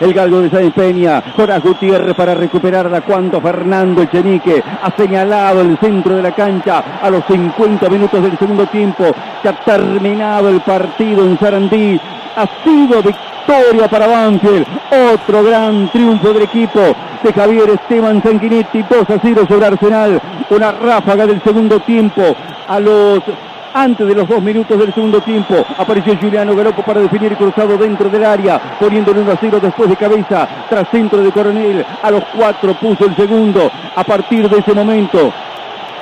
el galgo de Sáenz Peña, Jorás Gutiérrez para recuperarla cuando Fernando Echenique ha señalado el centro de la cancha a los 50 minutos del segundo tiempo. Se ha terminado el partido en Sarandí. Ha sido victoria para Banfield. Otro gran triunfo del equipo de Javier Esteban Sanguinetti. 2 a 0 sobre Arsenal. Una ráfaga del segundo tiempo a los antes de los dos minutos del segundo tiempo. Apareció Juliano Galopo para definir cruzado dentro del área, poniéndole 1 a 0 después de cabeza, tras centro de Coronel. A los cuatro puso el segundo. A partir de ese momento,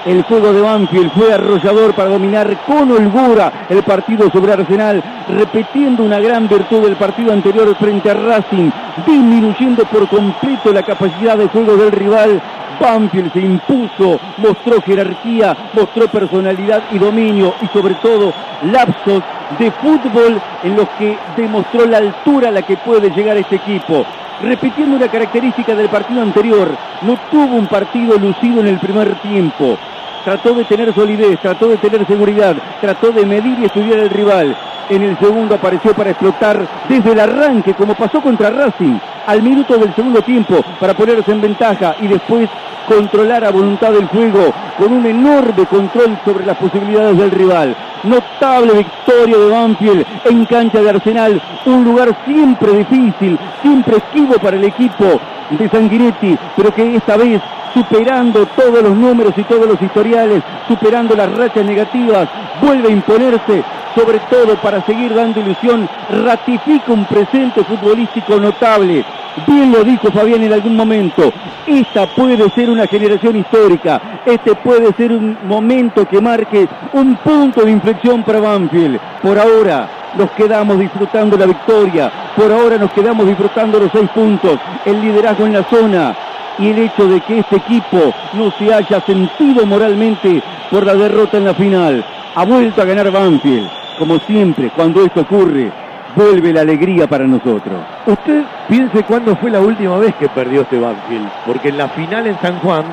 el juego de Banfield fue arrollador para dominar con holgura el partido sobre Arsenal, repitiendo una gran virtud del partido anterior frente a Racing, disminuyendo por completo la capacidad de juego del rival Banfield se impuso, mostró jerarquía, mostró personalidad y dominio y sobre todo lapsos de fútbol en los que demostró la altura a la que puede llegar este equipo. Repitiendo una característica del partido anterior, no tuvo un partido lucido en el primer tiempo. Trató de tener solidez, trató de tener seguridad, trató de medir y estudiar al rival. En el segundo apareció para explotar desde el arranque, como pasó contra Racing, al minuto del segundo tiempo, para ponerse en ventaja y después controlar a voluntad el juego con un enorme control sobre las posibilidades del rival. Notable victoria de Banfield en cancha de Arsenal, un lugar siempre difícil, siempre esquivo para el equipo de Sanguinetti, pero que esta vez superando todos los números y todos los historiales, superando las rachas negativas, vuelve a imponerse, sobre todo para seguir dando ilusión, ratifica un presente futbolístico notable. Bien lo dijo Fabián en algún momento, esta puede ser una generación histórica, este puede ser un momento que marque un punto de inflexión para Banfield. Por ahora nos quedamos disfrutando la victoria, por ahora nos quedamos disfrutando los seis puntos, el liderazgo en la zona, y el hecho de que este equipo no se haya sentido moralmente por la derrota en la final. Ha vuelto a ganar Banfield. Como siempre, cuando esto ocurre, vuelve la alegría para nosotros. Usted piense cuándo fue la última vez que perdió este Banfield, porque en la final en San Juan,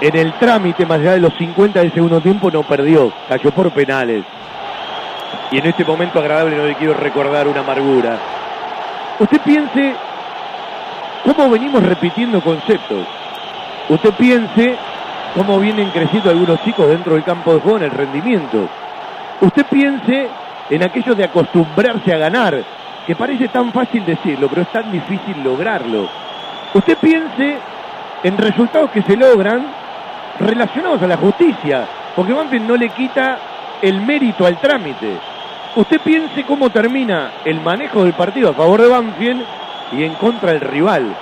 en el trámite más allá de los 50 del segundo tiempo no perdió, cayó por penales. Y en este momento agradable no le quiero recordar una amargura. Usted piense cómo venimos repitiendo conceptos. Usted piense cómo vienen creciendo algunos chicos dentro del campo de juego en el rendimiento. Usted piense en aquello de acostumbrarse a ganar, que parece tan fácil decirlo, pero es tan difícil lograrlo. Usted piense en resultados que se logran relacionados a la justicia, porque Banfield no le quita el mérito al trámite. Usted piense cómo termina el manejo del partido a favor de Banfield y en contra del rival.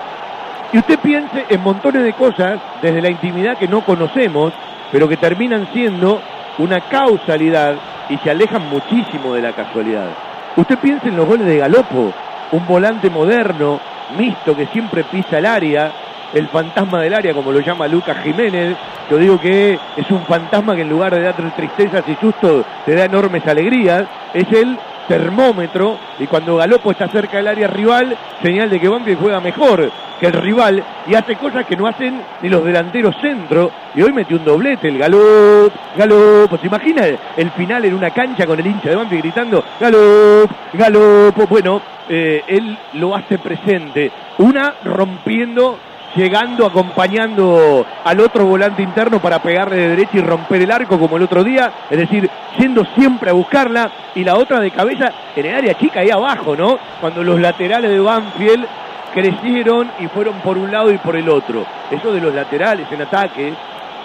Y usted piense en montones de cosas desde la intimidad que no conocemos, pero que terminan siendo una causalidad y se alejan muchísimo de la casualidad. Usted piense en los goles de Galopo, un volante moderno, mixto, que siempre pisa el área, el fantasma del área, como lo llama Lucas Jiménez. Yo digo que es un fantasma que en lugar de dar tristezas y sustos, te da enormes alegrías. Es el termómetro y cuando Galopo está cerca del área rival, señal de que Banfield juega mejor que el rival y hace cosas que no hacen ni los delanteros centro. Y hoy metió un doblete, el Galop, Galop. ¿Se imagina el final en una cancha con el hincha de Banfield gritando Galop, Galop? Bueno, eh, él lo hace presente. Una rompiendo llegando, acompañando al otro volante interno para pegarle de derecha y romper el arco como el otro día, es decir, yendo siempre a buscarla, y la otra de cabeza en el área chica ahí abajo, ¿no? Cuando los laterales de Banfield crecieron y fueron por un lado y por el otro. Eso de los laterales en ataque,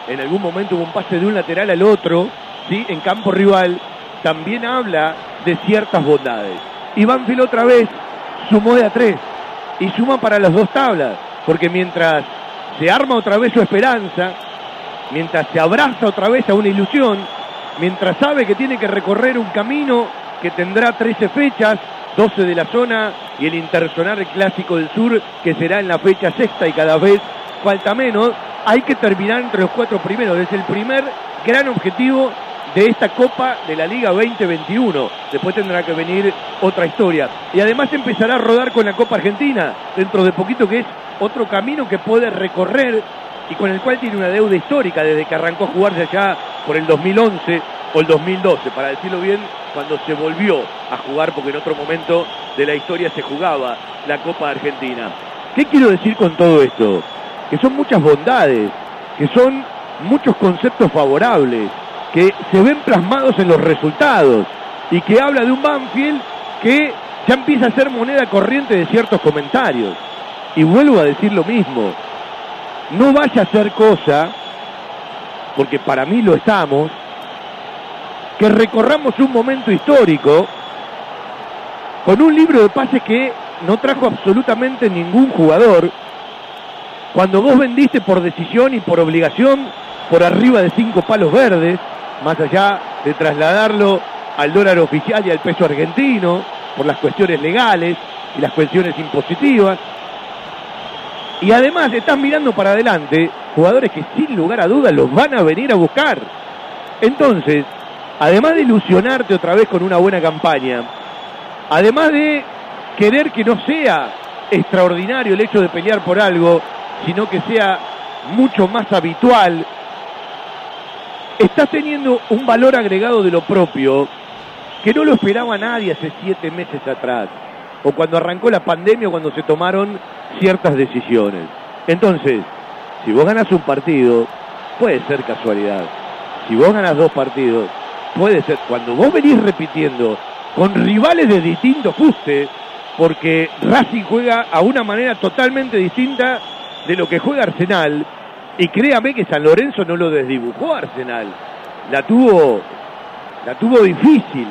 en algún momento hubo un pase de un lateral al otro, ¿sí? En campo rival, también habla de ciertas bondades. Y Banfield otra vez sumó de a tres y suma para las dos tablas porque mientras se arma otra vez su esperanza, mientras se abraza otra vez a una ilusión, mientras sabe que tiene que recorrer un camino que tendrá 13 fechas, 12 de la zona y el intersonar clásico del sur que será en la fecha sexta y cada vez falta menos, hay que terminar entre los cuatro primeros. Es el primer gran objetivo de esta Copa de la Liga 2021. Después tendrá que venir otra historia. Y además empezará a rodar con la Copa Argentina dentro de poquito, que es otro camino que puede recorrer y con el cual tiene una deuda histórica desde que arrancó a jugarse allá por el 2011 o el 2012, para decirlo bien, cuando se volvió a jugar, porque en otro momento de la historia se jugaba la Copa Argentina. ¿Qué quiero decir con todo esto? Que son muchas bondades, que son muchos conceptos favorables, que se ven plasmados en los resultados y que habla de un Banfield que ya empieza a ser moneda corriente de ciertos comentarios. Y vuelvo a decir lo mismo, no vaya a ser cosa, porque para mí lo estamos, que recorramos un momento histórico con un libro de pases que no trajo absolutamente ningún jugador, cuando vos vendiste por decisión y por obligación por arriba de cinco palos verdes, más allá de trasladarlo al dólar oficial y al peso argentino, por las cuestiones legales y las cuestiones impositivas. Y además estás mirando para adelante jugadores que sin lugar a dudas los van a venir a buscar. Entonces, además de ilusionarte otra vez con una buena campaña, además de querer que no sea extraordinario el hecho de pelear por algo, sino que sea mucho más habitual, estás teniendo un valor agregado de lo propio que no lo esperaba nadie hace siete meses atrás, o cuando arrancó la pandemia o cuando se tomaron ciertas decisiones. Entonces, si vos ganas un partido, puede ser casualidad. Si vos ganas dos partidos, puede ser. Cuando vos venís repitiendo con rivales de distinto fuste, porque Racing juega a una manera totalmente distinta de lo que juega Arsenal, y créame que San Lorenzo no lo desdibujó Arsenal, la tuvo, la tuvo difícil.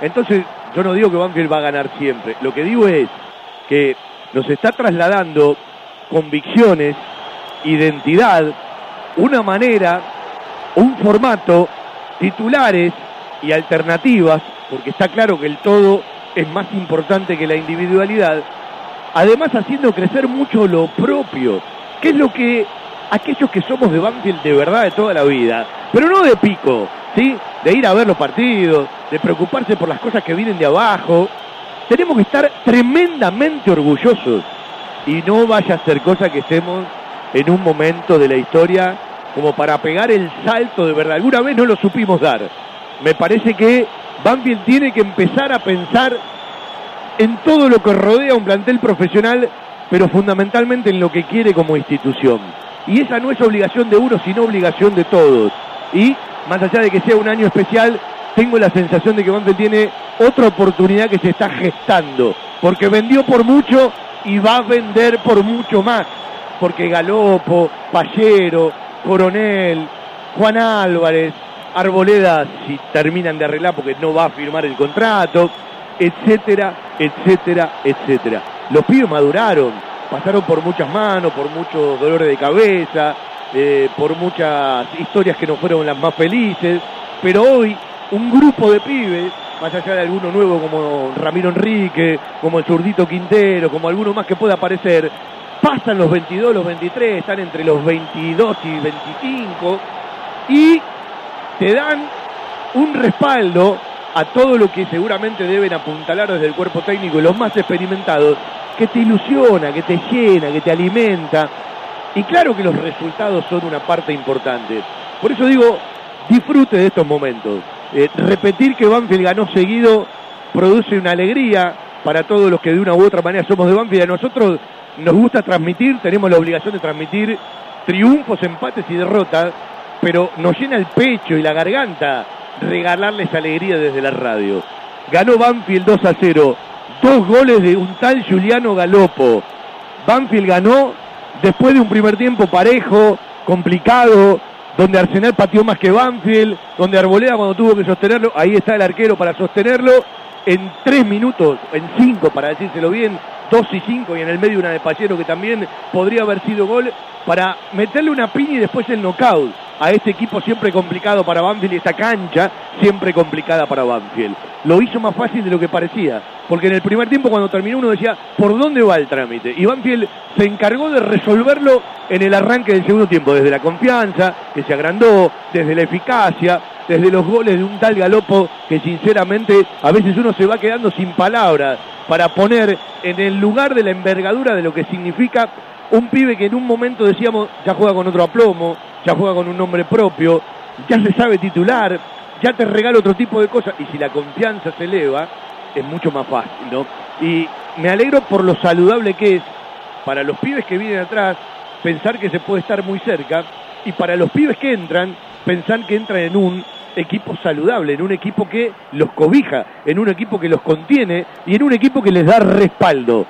Entonces, yo no digo que Banfield va a ganar siempre, lo que digo es que nos está trasladando convicciones, identidad, una manera, un formato, titulares y alternativas, porque está claro que el todo es más importante que la individualidad, además haciendo crecer mucho lo propio, que es lo que aquellos que somos de Banfield de verdad de toda la vida, pero no de pico, ¿sí? De ir a ver los partidos, de preocuparse por las cosas que vienen de abajo. Tenemos que estar tremendamente orgullosos y no vaya a ser cosa que estemos en un momento de la historia como para pegar el salto de verdad. Alguna vez no lo supimos dar. Me parece que Banfield tiene que empezar a pensar en todo lo que rodea un plantel profesional, pero fundamentalmente en lo que quiere como institución. Y esa no es obligación de uno, sino obligación de todos. Y más allá de que sea un año especial, tengo la sensación de que Banfield tiene otra oportunidad que se está gestando, porque vendió por mucho y va a vender por mucho más, porque Galopo, Pallero, Coronel, Juan Álvarez, Arboleda, si terminan de arreglar porque no va a firmar el contrato, etcétera, etcétera, etcétera. Los pibes maduraron, pasaron por muchas manos, por muchos dolores de cabeza, eh, por muchas historias que no fueron las más felices, pero hoy un grupo de pibes, más allá de alguno nuevo como Ramiro Enrique, como el zurdito Quintero, como alguno más que pueda aparecer, pasan los 22, los 23, están entre los 22 y 25 y te dan un respaldo a todo lo que seguramente deben apuntalar desde el cuerpo técnico y los más experimentados, que te ilusiona, que te llena, que te alimenta. Y claro que los resultados son una parte importante. Por eso digo, disfrute de estos momentos. Eh, repetir que Banfield ganó seguido produce una alegría para todos los que de una u otra manera somos de Banfield. A nosotros nos gusta transmitir, tenemos la obligación de transmitir triunfos, empates y derrotas, pero nos llena el pecho y la garganta regalarles alegría desde la radio. Ganó Banfield 2 a 0, dos goles de un tal Juliano Galopo. Banfield ganó después de un primer tiempo parejo, complicado, donde Arsenal pateó más que Banfield, donde Arboleda cuando tuvo que sostenerlo, ahí está el arquero para sostenerlo, en tres minutos, en cinco para decírselo bien, dos y cinco y en el medio una de Pallero que también podría haber sido gol, para meterle una piña y después el knockout a este equipo siempre complicado para Banfield y esta cancha siempre complicada para Banfield. Lo hizo más fácil de lo que parecía, porque en el primer tiempo cuando terminó uno decía, ¿por dónde va el trámite? Y Banfield se encargó de resolverlo en el arranque del segundo tiempo, desde la confianza, que se agrandó, desde la eficacia, desde los goles de un tal galopo que sinceramente a veces uno se va quedando sin palabras para poner en el lugar de la envergadura de lo que significa un pibe que en un momento decíamos ya juega con otro aplomo, ya juega con un nombre propio, ya se sabe titular, ya te regala otro tipo de cosas. Y si la confianza se eleva, es mucho más fácil, ¿no? Y me alegro por lo saludable que es para los pibes que vienen atrás, pensar que se puede estar muy cerca, y para los pibes que entran, pensar que entran en un equipo saludable, en un equipo que los cobija, en un equipo que los contiene y en un equipo que les da respaldo.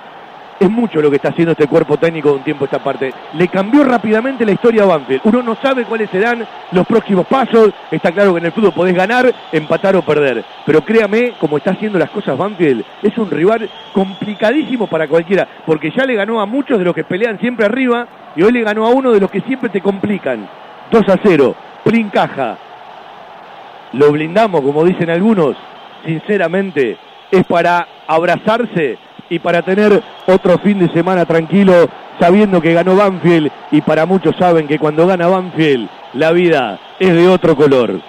Es mucho lo que está haciendo este cuerpo técnico de un tiempo esta parte. Le cambió rápidamente la historia a Banfield. Uno no sabe cuáles serán los próximos pasos. Está claro que en el fútbol podés ganar, empatar o perder. Pero créame, como está haciendo las cosas Banfield, es un rival complicadísimo para cualquiera. Porque ya le ganó a muchos de los que pelean siempre arriba y hoy le ganó a uno de los que siempre te complican. 2 a 0. Plin caja. Lo blindamos, como dicen algunos. Sinceramente, es para abrazarse y para tener otro fin de semana tranquilo sabiendo que ganó Banfield y para muchos saben que cuando gana Banfield la vida es de otro color.